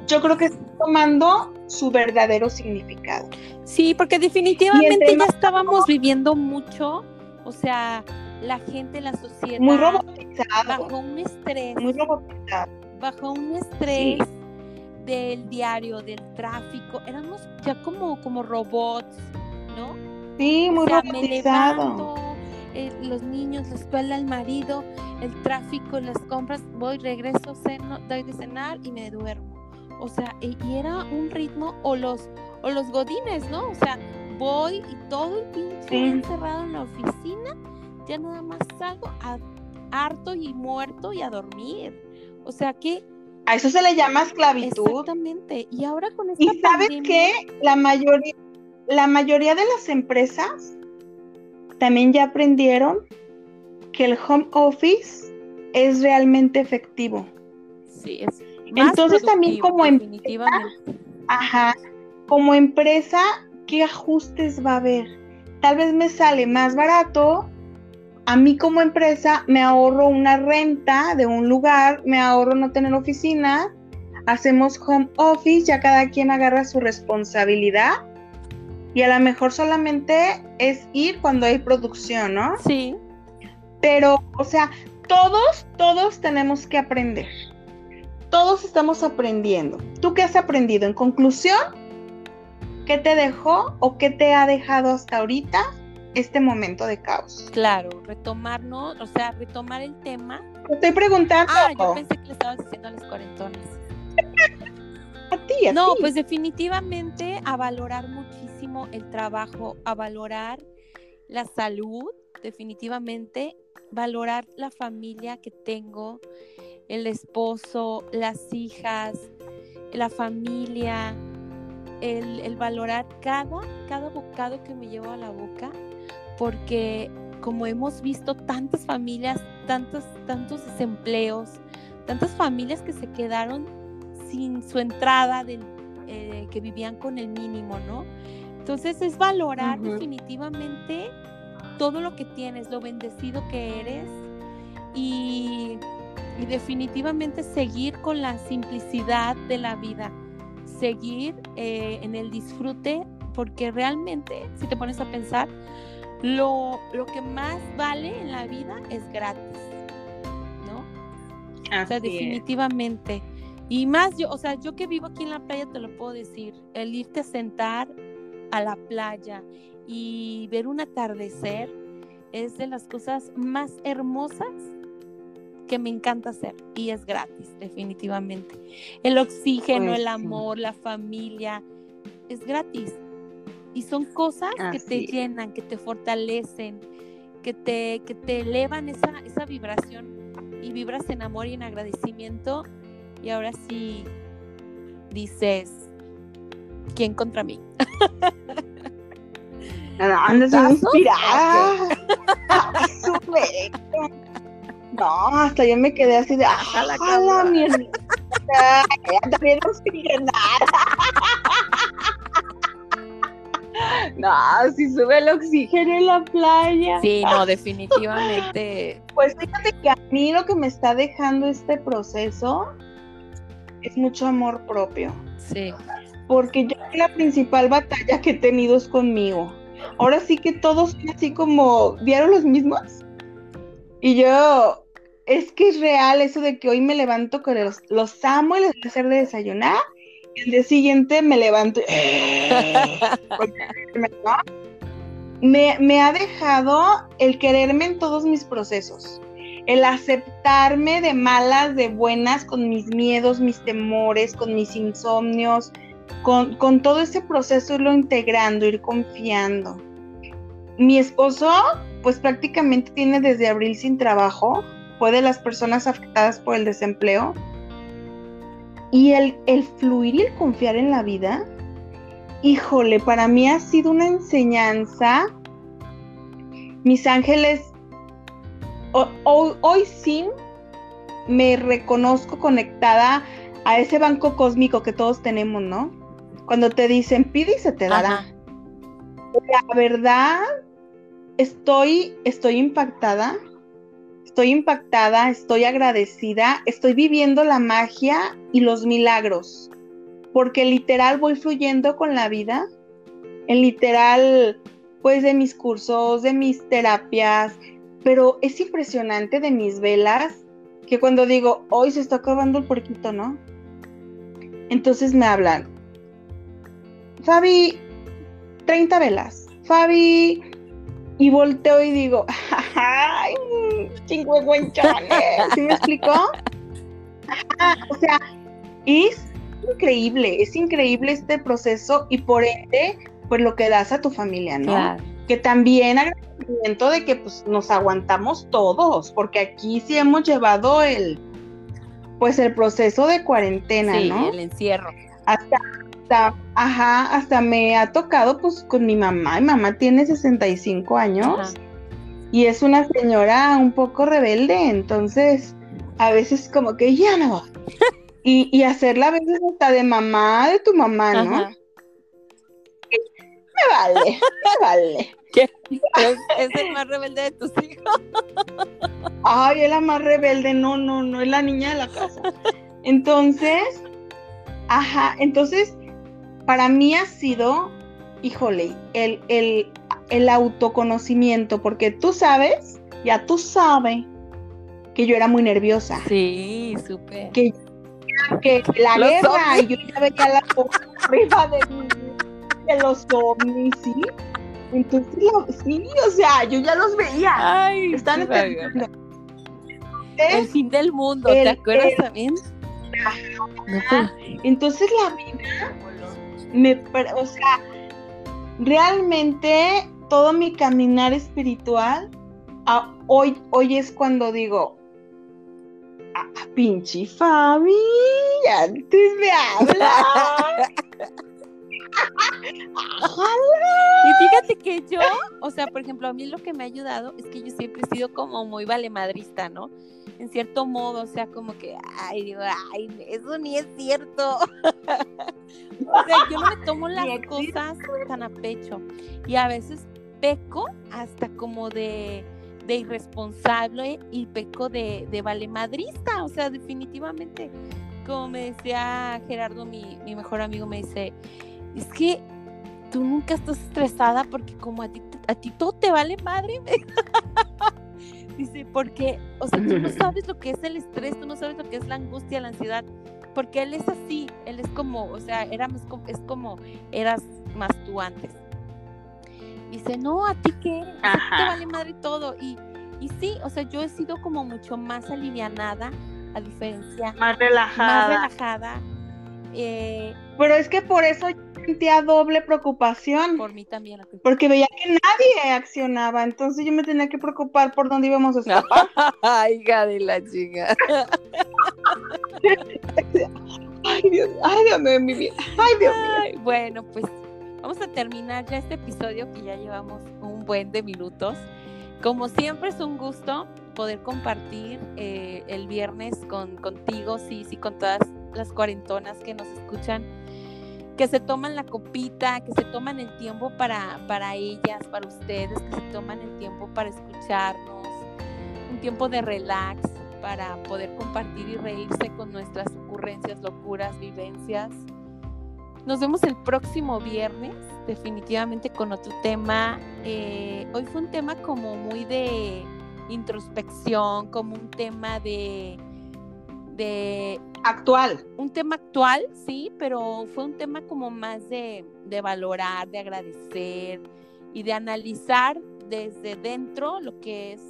Yo creo que está tomando su verdadero significado. Sí, porque definitivamente ya estábamos viviendo mucho, o sea, la gente, la sociedad. Muy robotizado. Bajo un estrés. Muy robotizado. Bajo un estrés del diario, del tráfico, éramos ya como, como robots, ¿no? Sí, muy o eh, los niños, la escuela, el marido, el tráfico, las compras, voy, regreso, ceno, doy de cenar y me duermo. O sea, y, era un ritmo, o los, o los godines, ¿no? O sea, voy y todo el pinche encerrado en la oficina, ya nada más salgo a, harto y muerto y a dormir. O sea, que a eso se le llama esclavitud. Exactamente. Y ahora con esta ¿Y sabes qué? La mayoría, la mayoría de las empresas también ya aprendieron que el home office es realmente efectivo. Sí, es. Entonces también como empresa, ajá, como empresa, ¿qué ajustes va a haber? Tal vez me sale más barato a mí como empresa me ahorro una renta de un lugar, me ahorro no tener oficina, hacemos home office, ya cada quien agarra su responsabilidad y a lo mejor solamente es ir cuando hay producción, ¿no? Sí. Pero, o sea, todos, todos tenemos que aprender. Todos estamos aprendiendo. ¿Tú qué has aprendido? En conclusión, ¿qué te dejó o qué te ha dejado hasta ahorita este momento de caos? Claro, retomarnos, o sea, retomar el tema. Te estoy preguntando. Ah, yo pensé que le estabas diciendo a los cuarentones. a ti, a No, pues definitivamente a valorar muchísimo el trabajo, a valorar la salud, definitivamente, valorar la familia que tengo, el esposo, las hijas, la familia, el, el valorar cada, cada bocado que me llevo a la boca, porque como hemos visto tantas familias, tantos, tantos desempleos, tantas familias que se quedaron sin su entrada del, eh, que vivían con el mínimo, ¿no? Entonces es valorar definitivamente todo lo que tienes, lo bendecido que eres y, y definitivamente seguir con la simplicidad de la vida, seguir eh, en el disfrute, porque realmente, si te pones a pensar, lo, lo que más vale en la vida es gratis, ¿no? O sea, es. definitivamente. Y más yo, o sea, yo que vivo aquí en la playa te lo puedo decir, el irte a sentar a la playa y ver un atardecer es de las cosas más hermosas que me encanta hacer y es gratis, definitivamente. El oxígeno, Pues el sí. amor, la familia, es gratis. Y son cosas que te llenan, que te fortalecen, que te, que te elevan esa, esa vibración y vibras en amor y en agradecimiento. Y ahora sí dices, ¿quién contra mí? No, andas ¿Putazos? inspirada. No, hasta yo me quedé así de, Ajala, ¡Hala, cabrón". mi hermanita! Anda bien oxigenada. No, si sube el oxígeno en la playa. Sí, no, definitivamente. Pues fíjate que a mí lo que me está dejando este proceso es mucho amor propio. Sí, Porque yo la principal batalla que he tenido es conmigo. Ahora sí que todos son así como, ¿vieron los mismos? Y yo, es que es real eso de que hoy me levanto con los, los amo y les voy a hacer de desayunar. El día siguiente me levanto. ¿no? me, me ha dejado el quererme en todos mis procesos. El aceptarme de malas, de buenas, con mis miedos, mis temores, con mis insomnios, con, con todo ese proceso irlo integrando, ir confiando. Mi esposo, pues prácticamente tiene desde abril sin trabajo, fue de las personas afectadas por el desempleo. Y el, el fluir y el confiar en la vida, híjole, para mí ha sido una enseñanza. Mis ángeles, ho- ho- hoy sí me reconozco conectada a ese banco cósmico que todos tenemos, ¿no? Cuando te dicen pide y se te dará. Ajá. La verdad, estoy, estoy impactada. Estoy impactada, estoy agradecida, estoy viviendo la magia y los milagros. Porque literal voy fluyendo con la vida. En literal, pues de mis cursos, de mis terapias. Pero es impresionante de mis velas que cuando digo, hoy se está acabando el porquito, ¿no? Entonces me hablan, Fabi, 30 velas. Fabi, y volteo y digo, ¡ay, chingüengüenchones! ¿Sí me explicó? Ajá, o sea, es increíble, es increíble este proceso y por ende, pues lo que das a tu familia, ¿no? Claro. Que también agradecimiento de que pues nos aguantamos todos, porque aquí sí hemos llevado el, pues el proceso de cuarentena, Sí, ¿no? el encierro. hasta, hasta, ajá, hasta me ha tocado pues con mi mamá. Mi mamá tiene 65 años Ajá. y es una señora un poco rebelde, entonces a veces como que ya no. y, y hacerla a veces hasta de mamá de tu mamá, ¿no? Ajá. Me vale, me vale. ¿Qué? ¿Es, es el más rebelde de tus hijos? Ay, es la más rebelde, no, no, no, es la niña de la casa. Entonces, ajá, entonces, para mí ha sido, híjole, el, el, el autoconocimiento, porque tú sabes, ya tú sabes, que yo era muy nerviosa. Sí, súper. Que, que la Los guerra, y yo ya veía la cosa arriba de, mí, de los ovnis, ¿sí? Entonces, sí, o sea, yo ya los veía. Ay, Están esperando. El fin del mundo, ¿te acuerdas el- también? No, pues, Entonces la vida me, o sea, realmente todo mi caminar espiritual, hoy, hoy es cuando digo, ah, pinche Fabi, antes me habla. Y fíjate que yo, o sea, por ejemplo, a mí lo que me ha ayudado es que yo siempre he sido como muy valemadrista, ¿no? En cierto modo, o sea, como que, ay, digo, ay, eso ni es cierto. o sea, yo no me tomo las cosas tan a pecho. Y a veces peco hasta como de, de irresponsable y peco de, de valemadrista, o sea, definitivamente. Como me decía Gerardo, mi, mi mejor amigo, me dice, es que tú nunca estás estresada porque como a ti, a ti todo te vale madre. Dice, porque, o sea, tú no sabes lo que es el estrés, tú no sabes lo que es la angustia, la ansiedad, porque él es así, él es como, o sea, era más es como eras más tú antes. Dice, no, a ti qué, a ti te vale madre todo. Y, y sí, o sea, yo he sido como mucho más alivianada, a diferencia, Más más relajada. relajada. eh, Pero es que por eso sentía doble preocupación, por mí también. porque veía que nadie accionaba, entonces yo me tenía que preocupar por dónde íbamos a escapar. Ay, hija de la chica. Ay, Dios, ay, Dios mío, mi vida. Ay, Dios mío. Ay, bueno, pues vamos a terminar ya este episodio que ya llevamos un buen de minutos. Como siempre es un gusto poder compartir eh, el viernes con, contigo, sí, sí, con todas las cuarentonas que nos escuchan, que se toman la copita, que se toman el tiempo para, para ellas, para ustedes, que se toman el tiempo para escucharnos, un tiempo de relax para poder compartir y reírse con nuestras ocurrencias, locuras, vivencias. Nos vemos el próximo viernes, definitivamente con otro tema. Eh, hoy fue un tema como muy de introspección, como un tema de, de Actual. un tema actual, sí, pero fue un tema como más de, de valorar, de agradecer y de analizar desde dentro lo que es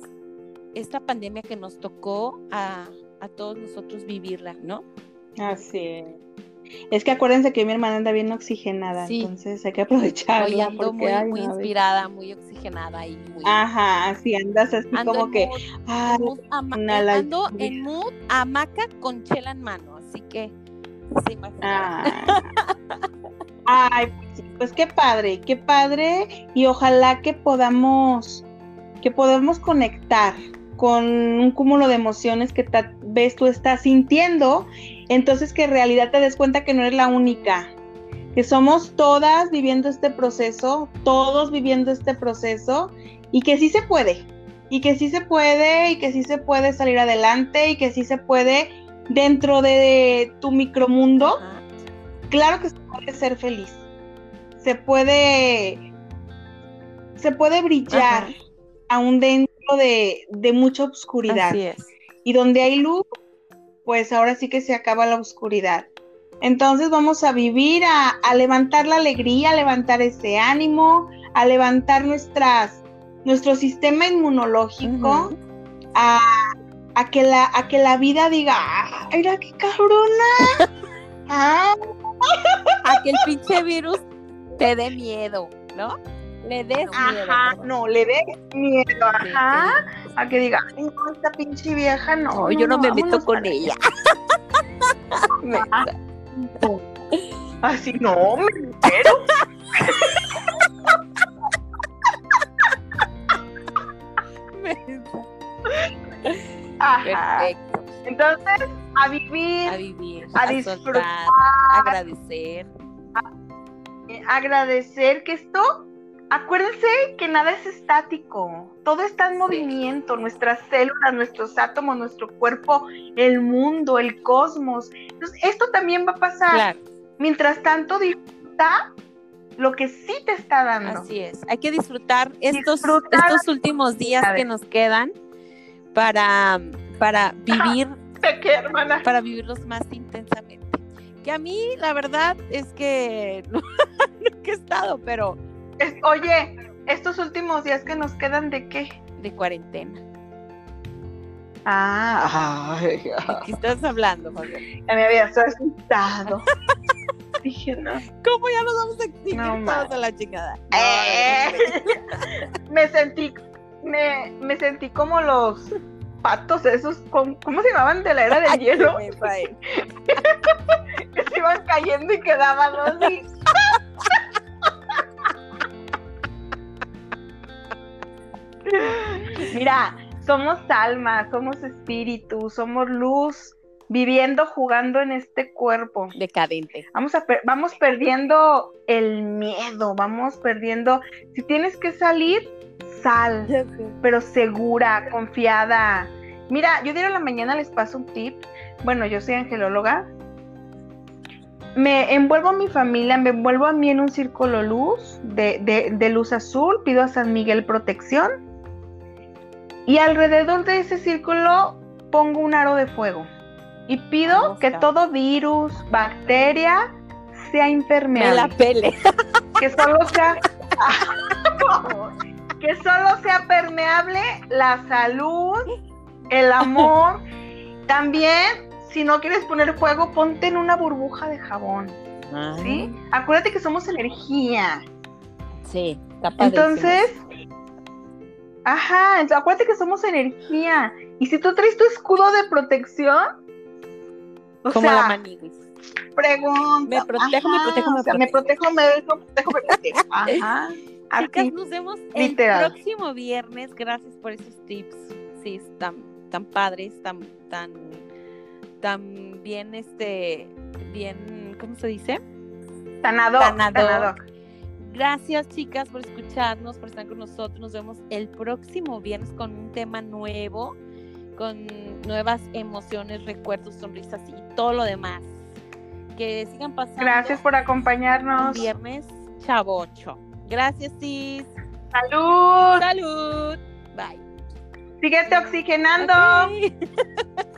esta pandemia que nos tocó a, a todos nosotros vivirla, ¿no? Así es. Es que acuérdense que mi hermana anda bien oxigenada, Sí. entonces hay que aprovecharla. Hoy ando porque, muy, ay, muy inspirada, muy oxigenada y muy... Ajá, así andas así ando como que, mood- ay, en mood ama- eh, ando en mood hamaca con chela en mano, así que se imaginarán. ay. Pues sí, pues qué padre, qué padre, y ojalá que podamos, que podamos conectar con un cúmulo de emociones que tal vez tú estás sintiendo, entonces que en realidad te des cuenta que no eres la única, que somos todas viviendo este proceso, todos viviendo este proceso, y que sí se puede, y que sí se puede, y que sí se puede salir adelante, y que sí se puede dentro de tu micromundo, claro que se puede ser feliz. Se puede. Se puede brillar Ajá. aún dentro de, de mucha oscuridad. Así es. Y donde hay luz, pues ahora sí que se acaba la oscuridad. Entonces vamos a vivir, a, a levantar la alegría, a levantar ese ánimo, a levantar nuestras, nuestro sistema inmunológico, a que la, a que la vida diga, ¡ah, mira qué cabrona! ¡Ah! A que el pinche virus te dé miedo, ¿no? Le des miedo. Ajá, no, le dé miedo, ajá, a que diga, "Ay, no, esta pinche vieja no. No, yo no me meto con ella. allá". Así no, me entero. Ajá. Perfecto. Entonces, a vivir, A vivir, A a, disfrutar. soltar, agradecer. eh, agradecer que esto, acuérdense que nada es estático, todo está en movimiento, nuestras células, nuestros átomos, nuestro cuerpo, el mundo, el cosmos. Entonces, esto también va a pasar. Mientras tanto, disfruta lo que sí te está dando. Así es, hay que disfrutar estos, estos últimos días que nos quedan para, para vivir, para vivirlos más intensamente. Que a mí, la verdad, es que no, he estado, pero oye, estos últimos días que nos quedan de qué? De cuarentena. Ah, ay, ¿Qué estás hablando, Jorge? Ya me había asustado. Dije, no. ¿Cómo ya nos vamos a exigir no, a la chingada? Eh. me sentí, me, me sentí como los patos esos, ¿cómo, se llamaban de la era del hielo? que se iban cayendo y quedaban así. Mira, somos alma, somos espíritu, somos luz, viviendo, jugando en este cuerpo. Decadente. Vamos, a vamos perdiendo el miedo, vamos perdiendo. Si tienes que salir, sal, pero segura, confiada. Mira, yo dieron la mañana les paso un tip. Bueno, yo soy angelóloga. Me envuelvo a mi familia, me envuelvo a mí en un círculo luz de, de luz azul, pido a San Miguel protección y alrededor de ese círculo pongo un aro de fuego. Y pido que todo virus, bacteria, sea impermeable. Me la pele. Que solo sea. que solo sea permeable la salud, el amor. También, si no quieres poner fuego, ponte en una burbuja de jabón. ¿Sí? Ah. Acuérdate que somos energía. Sí, Entonces, Ajá, entonces acuérdate que somos energía. Y si tú traes tu escudo de protección, o Como sea, la maniguis. Pregunta. Me protejo, me protejo, me protejo. me protejo, me protejo, me protejo. Ajá. Chicas, nos vemos el próximo viernes. Gracias por esos tips. Sí, tan, tan padres, tan, tan, tan bien, este, bien, ¿cómo se dice? Sanador. Sanador. Gracias chicas por escucharnos, por estar con nosotros. Nos vemos el próximo viernes con un tema nuevo, con nuevas emociones, recuerdos, sonrisas y todo lo demás. Que sigan pasando. Gracias por acompañarnos. Viernes chavocho. Gracias, Cis. Salud. Salud. Bye. Síguete oxigenando.